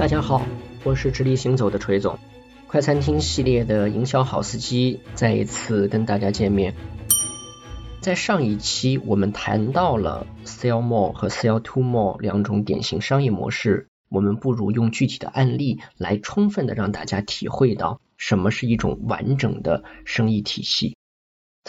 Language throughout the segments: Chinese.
大家好，我是直立行走的锤总，快餐厅系列的营销好司机再一次跟大家见面。在上一期我们谈到了 sell more 和 sell to more 两种典型商业模式，我们不如用具体的案例来充分的让大家体会到什么是一种完整的生意体系。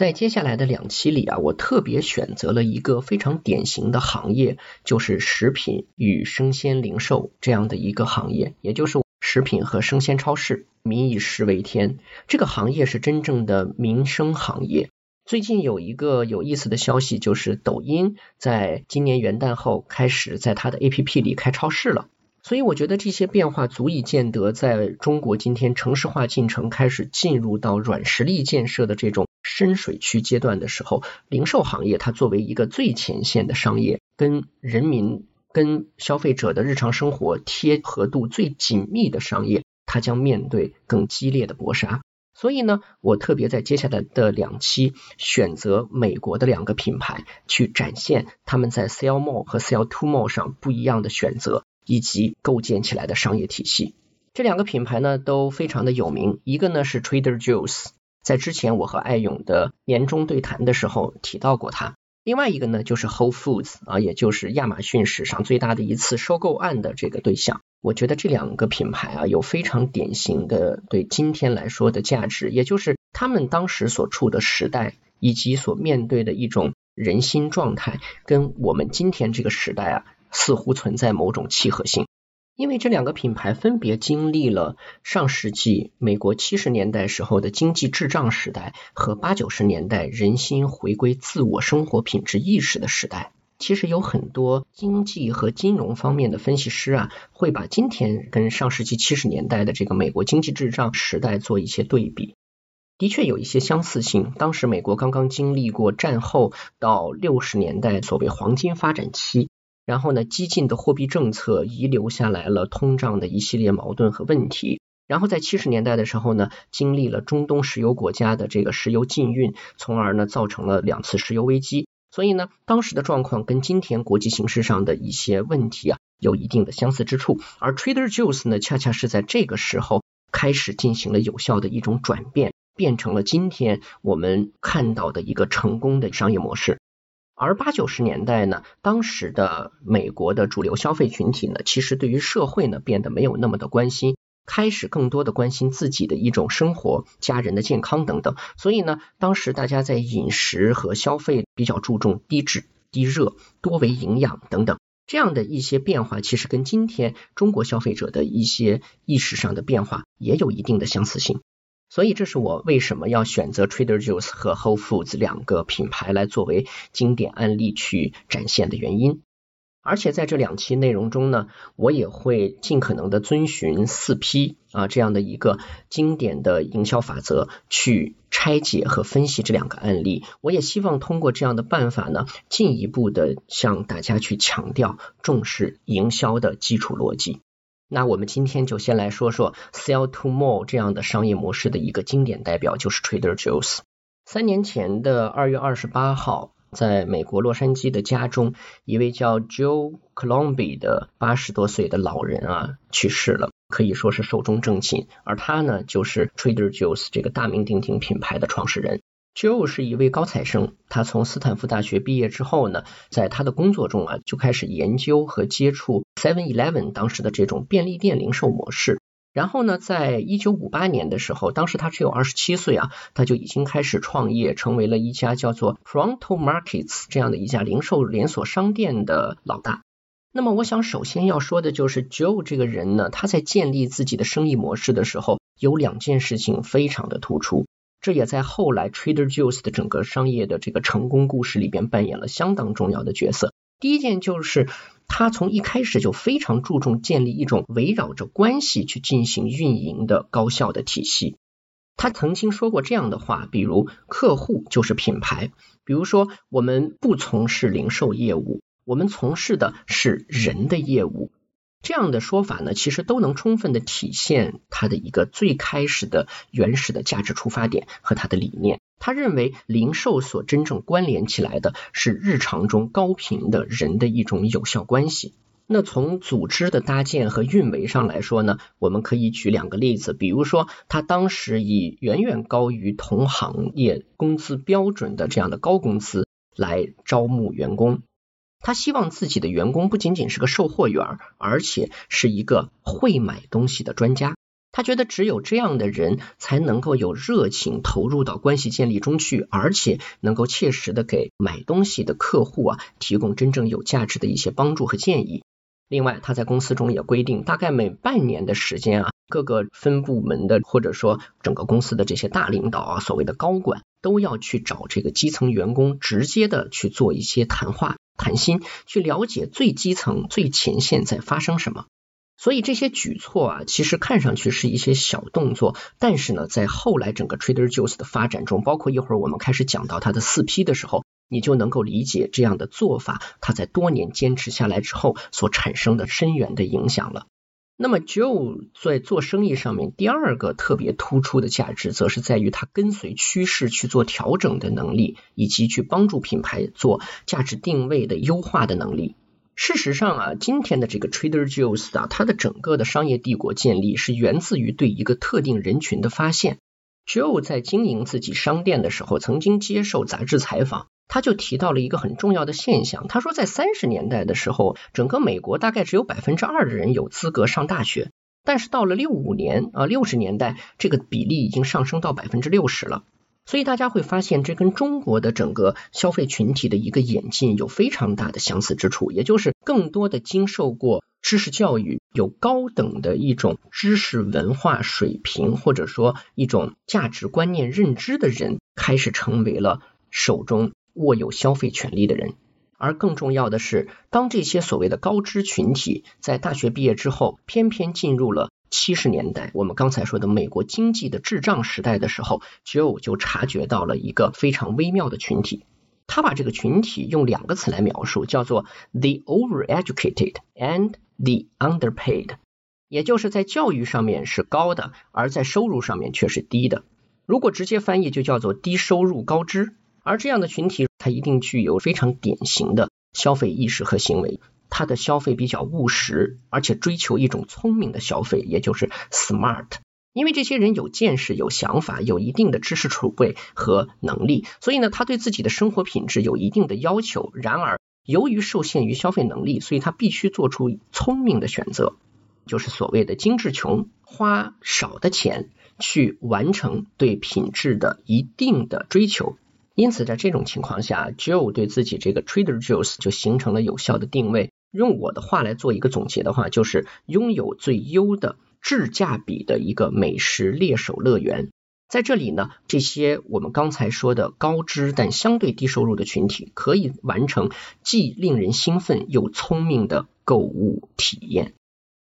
在接下来的两期里啊，我特别选择了一个非常典型的行业，就是食品与生鲜零售这样的一个行业，也就是食品和生鲜超市。民以食为天，这个行业是真正的民生行业。最近有一个有意思的消息，就是抖音在今年元旦后开始在它的 APP 里开超市了。所以我觉得这些变化足以见得，在中国今天城市化进程开始进入到软实力建设的这种深水区阶段的时候，零售行业它作为一个最前线的商业，跟人民、跟消费者的日常生活贴合度最紧密的商业，它将面对更激烈的搏杀。所以呢，我特别在接下来的两期选择美国的两个品牌，去展现他们在 sell more 和 sell to more 上不一样的选择。以及构建起来的商业体系，这两个品牌呢都非常的有名。一个呢是 Trader Joe's，在之前我和艾勇的年终对谈的时候提到过它。另外一个呢就是 Whole Foods 啊，也就是亚马逊史上最大的一次收购案的这个对象。我觉得这两个品牌啊有非常典型的对今天来说的价值，也就是他们当时所处的时代以及所面对的一种人心状态，跟我们今天这个时代啊。似乎存在某种契合性，因为这两个品牌分别经历了上世纪美国七十年代时候的经济滞胀时代和八九十年代人心回归自我生活品质意识的时代。其实有很多经济和金融方面的分析师啊，会把今天跟上世纪七十年代的这个美国经济滞胀时代做一些对比，的确有一些相似性。当时美国刚刚经历过战后到六十年代所谓黄金发展期。然后呢，激进的货币政策遗留下来了通胀的一系列矛盾和问题。然后在七十年代的时候呢，经历了中东石油国家的这个石油禁运，从而呢造成了两次石油危机。所以呢，当时的状况跟今天国际形势上的一些问题啊有一定的相似之处。而 Trader Joe's 呢，恰恰是在这个时候开始进行了有效的一种转变，变成了今天我们看到的一个成功的商业模式。而八九十年代呢，当时的美国的主流消费群体呢，其实对于社会呢变得没有那么的关心，开始更多的关心自己的一种生活、家人的健康等等。所以呢，当时大家在饮食和消费比较注重低脂、低热、多维营养等等这样的一些变化，其实跟今天中国消费者的一些意识上的变化也有一定的相似性。所以这是我为什么要选择 Trader Joe's 和 Whole Foods 两个品牌来作为经典案例去展现的原因。而且在这两期内容中呢，我也会尽可能的遵循四 P 啊这样的一个经典的营销法则去拆解和分析这两个案例。我也希望通过这样的办法呢，进一步的向大家去强调重视营销的基础逻辑。那我们今天就先来说说 sell to more 这样的商业模式的一个经典代表，就是 Trader Joe's。三年前的二月二十八号，在美国洛杉矶的家中，一位叫 Joe Colombi 的八十多岁的老人啊去世了，可以说是寿终正寝。而他呢，就是 Trader Joe's 这个大名鼎鼎品牌的创始人。Joe 是一位高材生，他从斯坦福大学毕业之后呢，在他的工作中啊，就开始研究和接触 Seven Eleven 当时的这种便利店零售模式。然后呢，在一九五八年的时候，当时他只有二十七岁啊，他就已经开始创业，成为了一家叫做 Pronto Markets 这样的一家零售连锁商店的老大。那么，我想首先要说的就是 Joe 这个人呢，他在建立自己的生意模式的时候，有两件事情非常的突出。这也在后来 Trader Joe's 的整个商业的这个成功故事里边扮演了相当重要的角色。第一件就是他从一开始就非常注重建立一种围绕着关系去进行运营的高效的体系。他曾经说过这样的话，比如客户就是品牌，比如说我们不从事零售业务，我们从事的是人的业务。这样的说法呢，其实都能充分的体现他的一个最开始的原始的价值出发点和他的理念。他认为零售所真正关联起来的是日常中高频的人的一种有效关系。那从组织的搭建和运维上来说呢，我们可以举两个例子，比如说他当时以远远高于同行业工资标准的这样的高工资来招募员工，他希望自己的员工不仅仅是个售货员，而且是一个会买东西的专家。他觉得只有这样的人才能够有热情投入到关系建立中去，而且能够切实的给买东西的客户啊提供真正有价值的一些帮助和建议。另外，他在公司中也规定，大概每半年的时间啊，各个分部门的或者说整个公司的这些大领导啊，所谓的高管，都要去找这个基层员工，直接的去做一些谈话、谈心，去了解最基层、最前线在发生什么。所以这些举措啊，其实看上去是一些小动作，但是呢，在后来整个 Trader Joe's 的发展中，包括一会儿我们开始讲到它的四批的时候。你就能够理解这样的做法，它在多年坚持下来之后所产生的深远的影响了。那么，Joe 在做生意上面第二个特别突出的价值，则是在于他跟随趋势去做调整的能力，以及去帮助品牌做价值定位的优化的能力。事实上啊，今天的这个 Trader Joe's 啊，它的整个的商业帝国建立是源自于对一个特定人群的发现。Joe 在经营自己商店的时候，曾经接受杂志采访。他就提到了一个很重要的现象，他说在三十年代的时候，整个美国大概只有百分之二的人有资格上大学，但是到了六五年啊六十年代，这个比例已经上升到百分之六十了。所以大家会发现，这跟中国的整个消费群体的一个演进有非常大的相似之处，也就是更多的经受过知识教育、有高等的一种知识文化水平，或者说一种价值观念认知的人，开始成为了手中。握有消费权利的人，而更重要的是，当这些所谓的高知群体在大学毕业之后，偏偏进入了七十年代，我们刚才说的美国经济的滞胀时代的时候，Joe 就察觉到了一个非常微妙的群体。他把这个群体用两个词来描述，叫做 the overeducated and the underpaid，也就是在教育上面是高的，而在收入上面却是低的。如果直接翻译，就叫做低收入高知。而这样的群体，他一定具有非常典型的消费意识和行为。他的消费比较务实，而且追求一种聪明的消费，也就是 smart。因为这些人有见识、有想法、有一定的知识储备和能力，所以呢，他对自己的生活品质有一定的要求。然而，由于受限于消费能力，所以他必须做出聪明的选择，就是所谓的精致穷，花少的钱去完成对品质的一定的追求。因此，在这种情况下，Joe 对自己这个 Trader Joe's 就形成了有效的定位。用我的话来做一个总结的话，就是拥有最优的质价比的一个美食猎手乐园。在这里呢，这些我们刚才说的高知但相对低收入的群体，可以完成既令人兴奋又聪明的购物体验。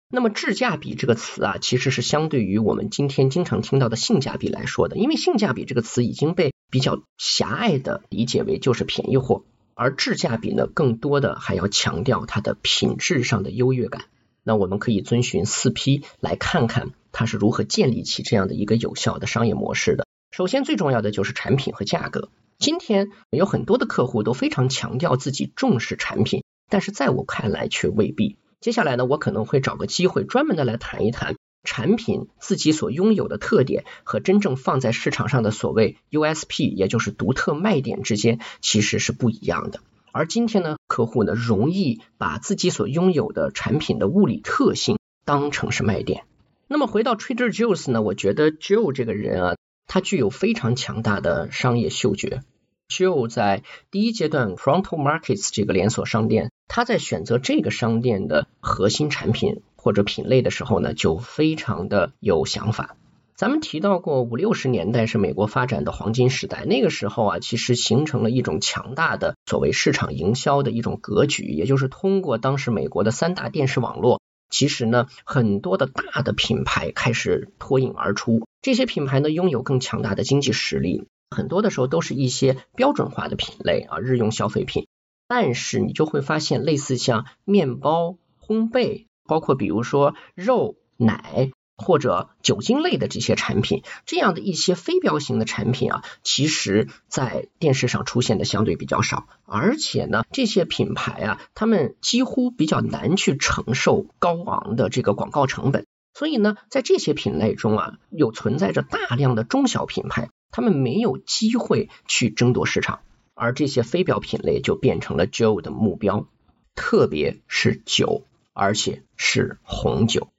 那么质价比这个词啊，其实是相对于我们今天经常听到的性价比来说的，因为性价比这个词已经被比较狭隘的理解为就是便宜货，而质价比呢，更多的还要强调它的品质上的优越感。那我们可以遵循四 P 来看看它是如何建立起这样的一个有效的商业模式的。首先最重要的就是产品和价格。今天有很多的客户都非常强调自己重视产品，但是在我看来却未必。接下来呢，我可能会找个机会专门的来谈一谈产品自己所拥有的特点和真正放在市场上的所谓 USP，也就是独特卖点之间其实是不一样的。而今天呢，客户呢容易把自己所拥有的产品的物理特性当成是卖点。那么回到 Trader Joe's 呢，我觉得 Joe 这个人啊，他具有非常强大的商业嗅觉。Joe 在第一阶段 Frontal Markets 这个连锁商店。他在选择这个商店的核心产品或者品类的时候呢，就非常的有想法。咱们提到过五六十年代是美国发展的黄金时代，那个时候啊，其实形成了一种强大的所谓市场营销的一种格局，也就是通过当时美国的三大电视网络，其实呢，很多的大的品牌开始脱颖而出。这些品牌呢，拥有更强大的经济实力，很多的时候都是一些标准化的品类啊，日用消费品。但是你就会发现，类似像面包、烘焙，包括比如说肉、奶或者酒精类的这些产品，这样的一些非标型的产品啊，其实在电视上出现的相对比较少，而且呢，这些品牌啊，他们几乎比较难去承受高昂的这个广告成本，所以呢，在这些品类中啊，有存在着大量的中小品牌，他们没有机会去争夺市场，而这些非标品类就变成了 Joe 的目标，特别是酒，而且是红酒。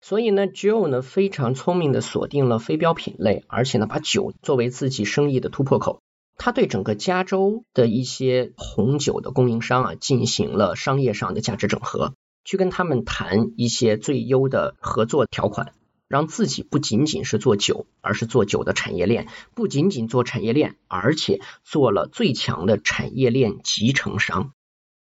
所以呢，Joe 呢非常聪明的锁定了非标品类，而且呢把酒作为自己生意的突破口。他对整个加州的一些红酒的供应商啊进行了商业上的价值整合，去跟他们谈一些最优的合作条款，让自己不仅仅是做酒，而是做酒的产业链，不仅仅做产业链，而且做了最强的产业链集成商。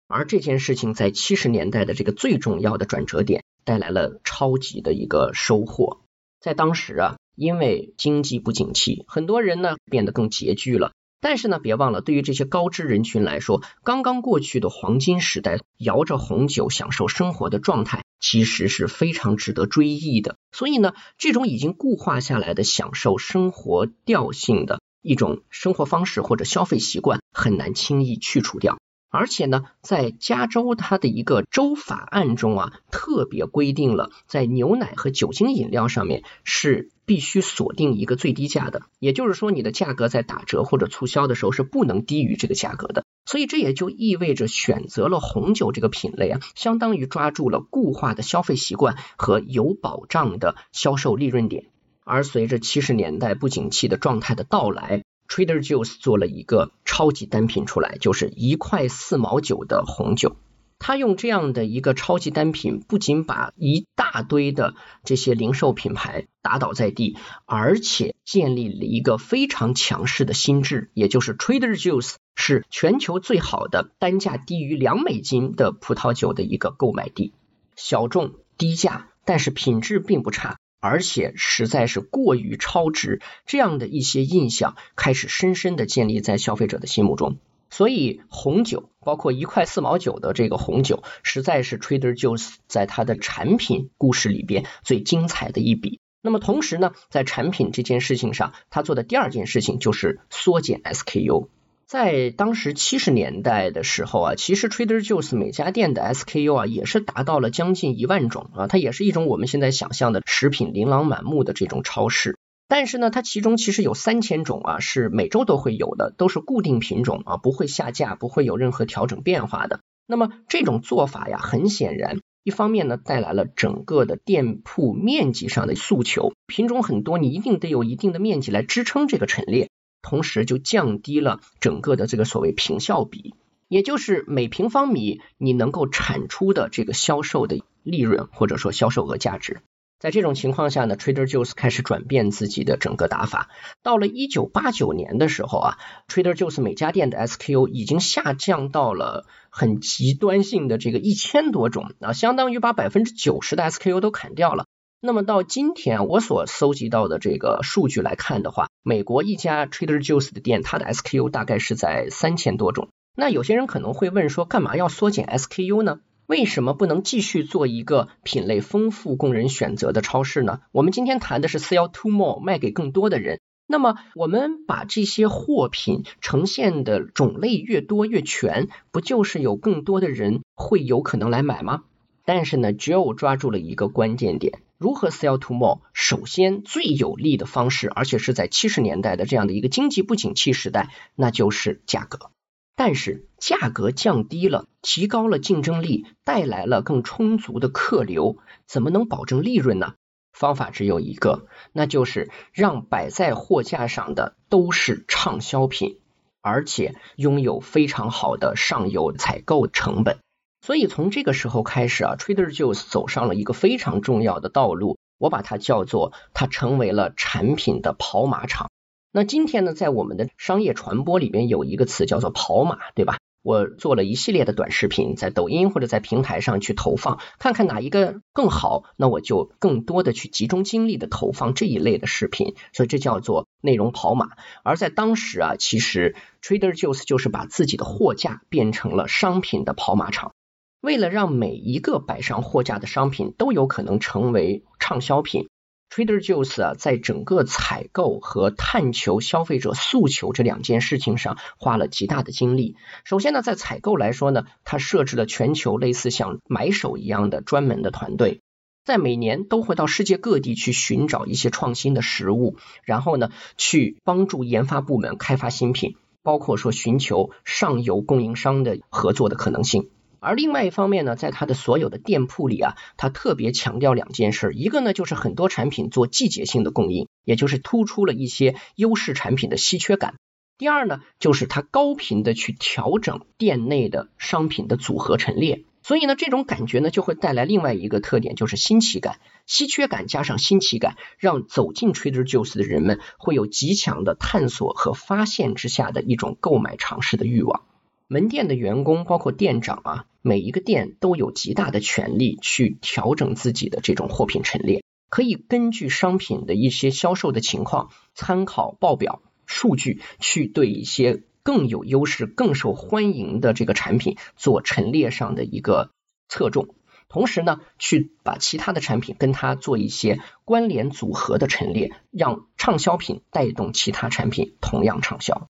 而这件事情在七十年代的这个最重要的转折点。带来了超级的一个收获，在当时啊，因为经济不景气，很多人呢变得更拮据了。但是呢，别忘了，对于这些高知人群来说，刚刚过去的黄金时代，摇着红酒享受生活的状态，其实是非常值得追忆的。所以呢，这种已经固化下来的享受生活调性的一种生活方式或者消费习惯，很难轻易去除掉。而且呢，在加州它的一个州法案中啊，特别规定了在牛奶和酒精饮料上面是必须锁定一个最低价的，也就是说你的价格在打折或者促销的时候是不能低于这个价格的。所以这也就意味着选择了红酒这个品类啊，相当于抓住了固化的消费习惯和有保障的销售利润点。而随着七十年代不景气的状态的到来，Trader Joe's 做了一个超级单品出来，就是一块四毛九的红酒。他用这样的一个超级单品，不仅把一大堆的这些零售品牌打倒在地，而且建立了一个非常强势的心智，也就是 Trader Joe's 是全球最好的单价低于两美金的葡萄酒的一个购买地。小众低价，但是品质并不差。而且实在是过于超值，这样的一些印象开始深深的建立在消费者的心目中。所以红酒，包括一块四毛九的这个红酒，实在是 Trader Joe's 在它的产品故事里边最精彩的一笔。那么同时呢，在产品这件事情上，他做的第二件事情就是缩减 SKU。在当时七十年代的时候啊，其实 Trader Joe's 每家店的 SKU 啊也是达到了将近一万种啊，它也是一种我们现在想象的食品琳琅满目的这种超市。但是呢，它其中其实有三千种啊是每周都会有的，都是固定品种啊，不会下架，不会有任何调整变化的。那么这种做法呀，很显然，一方面呢带来了整个的店铺面积上的诉求，品种很多，你一定得有一定的面积来支撑这个陈列。同时就降低了整个的这个所谓平效比，也就是每平方米你能够产出的这个销售的利润或者说销售额价值。在这种情况下呢，Trader Joe's 开始转变自己的整个打法。到了一九八九年的时候啊，Trader Joe's 每家店的 SKU 已经下降到了很极端性的这个一千多种啊，相当于把百分之九十的 SKU 都砍掉了。那么到今天我所搜集到的这个数据来看的话，美国一家 Trader Joe's 的店，它的 SKU 大概是在三千多种。那有些人可能会问说，干嘛要缩减 SKU 呢？为什么不能继续做一个品类丰富、供人选择的超市呢？我们今天谈的是 sell to more，卖给更多的人。那么我们把这些货品呈现的种类越多越全，不就是有更多的人会有可能来买吗？但是呢，Joe 抓住了一个关键点。如何 sell to more？首先最有利的方式，而且是在七十年代的这样的一个经济不景气时代，那就是价格。但是价格降低了，提高了竞争力，带来了更充足的客流，怎么能保证利润呢？方法只有一个，那就是让摆在货架上的都是畅销品，而且拥有非常好的上游采购成本。所以从这个时候开始啊，Trader Joe's 走上了一个非常重要的道路，我把它叫做它成为了产品的跑马场。那今天呢，在我们的商业传播里边有一个词叫做跑马，对吧？我做了一系列的短视频，在抖音或者在平台上去投放，看看哪一个更好，那我就更多的去集中精力的投放这一类的视频，所以这叫做内容跑马。而在当时啊，其实 Trader Joe's 就是把自己的货架变成了商品的跑马场。为了让每一个摆上货架的商品都有可能成为畅销品，Trader Joe's 啊，在整个采购和探求消费者诉求这两件事情上花了极大的精力。首先呢，在采购来说呢，它设置了全球类似像买手一样的专门的团队，在每年都会到世界各地去寻找一些创新的食物，然后呢，去帮助研发部门开发新品，包括说寻求上游供应商的合作的可能性。而另外一方面呢，在它的所有的店铺里啊，它特别强调两件事，一个呢就是很多产品做季节性的供应，也就是突出了一些优势产品的稀缺感；第二呢，就是它高频的去调整店内的商品的组合陈列，所以呢，这种感觉呢就会带来另外一个特点，就是新奇感、稀缺感加上新奇感，让走进 Trader Joe's 的人们会有极强的探索和发现之下的一种购买尝试的欲望。门店的员工，包括店长啊，每一个店都有极大的权利去调整自己的这种货品陈列，可以根据商品的一些销售的情况，参考报表数据，去对一些更有优势、更受欢迎的这个产品做陈列上的一个侧重，同时呢，去把其他的产品跟它做一些关联组合的陈列，让畅销品带动其他产品同样畅销。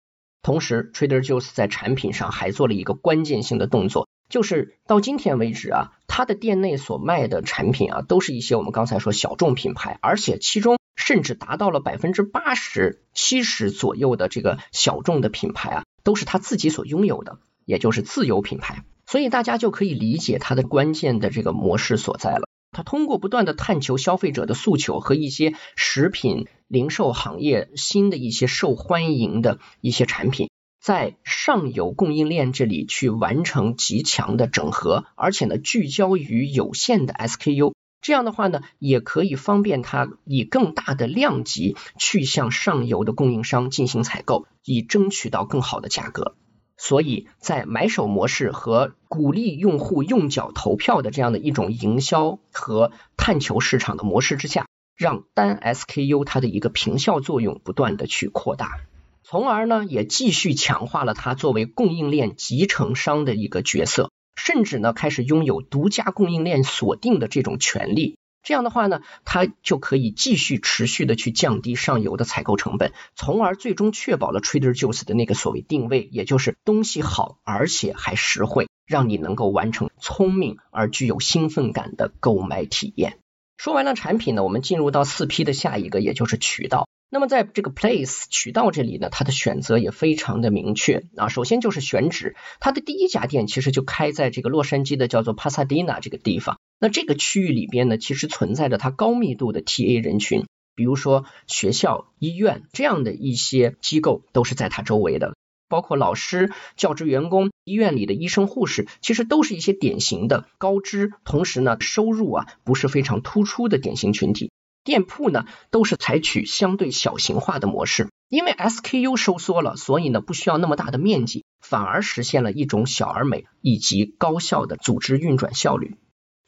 同时，Trader Joe's 在产品上还做了一个关键性的动作，就是到今天为止啊，它的店内所卖的产品啊，都是一些我们刚才说小众品牌，而且其中甚至达到了百分之八十、七十左右的这个小众的品牌啊，都是他自己所拥有的，也就是自有品牌。所以大家就可以理解它的关键的这个模式所在了。它通过不断的探求消费者的诉求和一些食品零售行业新的一些受欢迎的一些产品，在上游供应链这里去完成极强的整合，而且呢聚焦于有限的 SKU，这样的话呢也可以方便它以更大的量级去向上游的供应商进行采购，以争取到更好的价格。所以在买手模式和鼓励用户用脚投票的这样的一种营销和探求市场的模式之下，让单 SKU 它的一个平效作用不断的去扩大，从而呢也继续强化了它作为供应链集成商的一个角色，甚至呢开始拥有独家供应链锁定的这种权利。这样的话呢，它就可以继续持续的去降低上游的采购成本，从而最终确保了 Trader Joe's 的那个所谓定位，也就是东西好而且还实惠，让你能够完成聪明而具有兴奋感的购买体验。说完了产品呢，我们进入到四 P 的下一个，也就是渠道。那么在这个 Place 渠道这里呢，它的选择也非常的明确啊。首先就是选址，它的第一家店其实就开在这个洛杉矶的叫做 Pasadena 这个地方。那这个区域里边呢，其实存在着它高密度的 TA 人群，比如说学校、医院这样的一些机构都是在它周围的，包括老师、教职员工、医院里的医生、护士，其实都是一些典型的高知，同时呢收入啊不是非常突出的典型群体。店铺呢都是采取相对小型化的模式，因为 SKU 收缩了，所以呢不需要那么大的面积，反而实现了一种小而美以及高效的组织运转效率。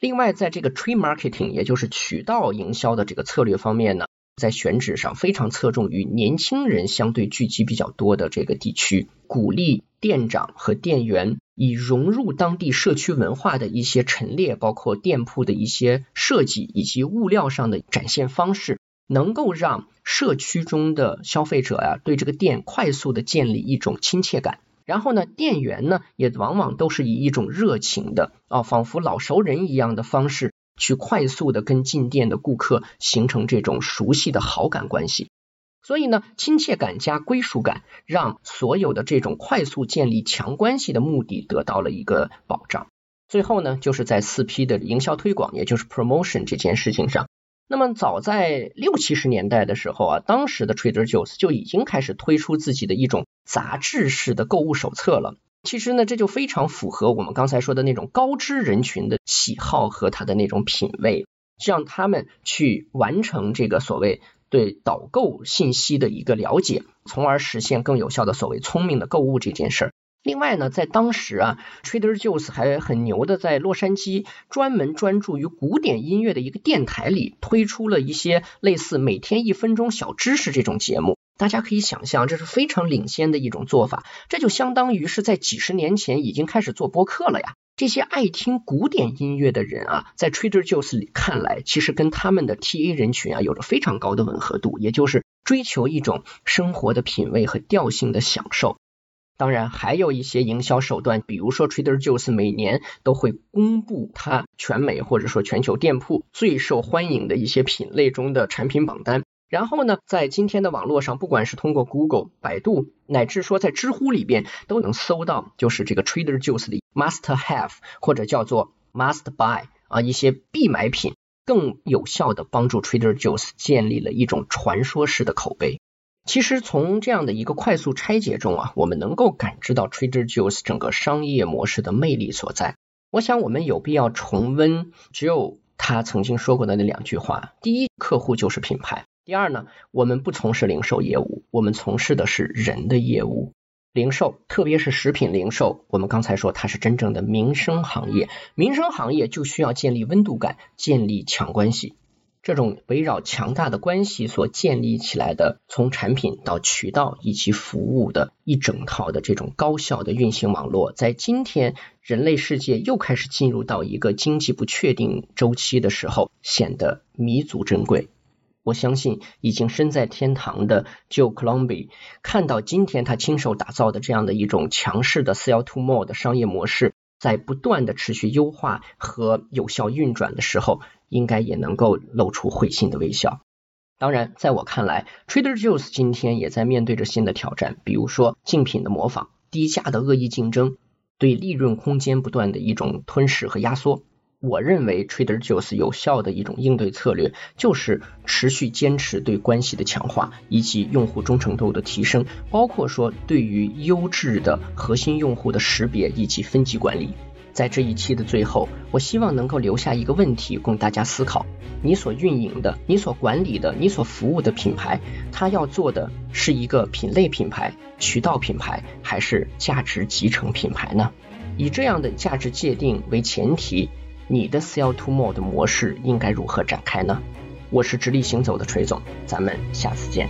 另外，在这个 tree marketing，也就是渠道营销的这个策略方面呢，在选址上非常侧重于年轻人相对聚集比较多的这个地区，鼓励店长和店员。以融入当地社区文化的一些陈列，包括店铺的一些设计以及物料上的展现方式，能够让社区中的消费者呀对这个店快速的建立一种亲切感。然后呢，店员呢也往往都是以一种热情的啊，仿佛老熟人一样的方式，去快速的跟进店的顾客形成这种熟悉的好感关系。所以呢，亲切感加归属感，让所有的这种快速建立强关系的目的得到了一个保障。最后呢，就是在四 P 的营销推广，也就是 promotion 这件事情上。那么早在六七十年代的时候啊，当时的 Trader Joe's 就已经开始推出自己的一种杂志式的购物手册了。其实呢，这就非常符合我们刚才说的那种高知人群的喜好和他的那种品味，让他们去完成这个所谓。对导购信息的一个了解，从而实现更有效的所谓聪明的购物这件事儿。另外呢，在当时啊，Trader Joe's 还很牛的，在洛杉矶专门专注于古典音乐的一个电台里，推出了一些类似每天一分钟小知识这种节目。大家可以想象，这是非常领先的一种做法。这就相当于是在几十年前已经开始做播客了呀。这些爱听古典音乐的人啊，在 Trader Joe's 里看来，其实跟他们的 TA 人群啊有着非常高的吻合度，也就是追求一种生活的品味和调性的享受。当然，还有一些营销手段，比如说 Trader Joe's 每年都会公布它全美或者说全球店铺最受欢迎的一些品类中的产品榜单。然后呢，在今天的网络上，不管是通过 Google、百度，乃至说在知乎里边，都能搜到，就是这个 Trader Joe's 的 Must Have 或者叫做 Must Buy 啊一些必买品，更有效的帮助 Trader Joe's 建立了一种传说式的口碑。其实从这样的一个快速拆解中啊，我们能够感知到 Trader Joe's 整个商业模式的魅力所在。我想我们有必要重温 Joe 他曾经说过的那两句话：第一，客户就是品牌。第二呢，我们不从事零售业务，我们从事的是人的业务。零售，特别是食品零售，我们刚才说它是真正的民生行业，民生行业就需要建立温度感，建立强关系。这种围绕强大的关系所建立起来的，从产品到渠道以及服务的一整套的这种高效的运行网络，在今天人类世界又开始进入到一个经济不确定周期的时候，显得弥足珍贵。我相信已经身在天堂的 Joe Colombi 看到今天他亲手打造的这样的一种强势的 Sell to More 的商业模式，在不断的持续优化和有效运转的时候，应该也能够露出会心的微笑。当然，在我看来，Trader Joe's 今天也在面对着新的挑战，比如说竞品的模仿、低价的恶意竞争、对利润空间不断的一种吞噬和压缩。我认为 Trader Joe's 有效的一种应对策略，就是持续坚持对关系的强化，以及用户忠诚度的提升，包括说对于优质的核心用户的识别以及分级管理。在这一期的最后，我希望能够留下一个问题供大家思考：你所运营的、你所管理的、你所服务的品牌，它要做的是一个品类品牌、渠道品牌，还是价值集成品牌呢？以这样的价值界定为前提。你的 sell to more 的模式应该如何展开呢？我是直立行走的锤总，咱们下次见。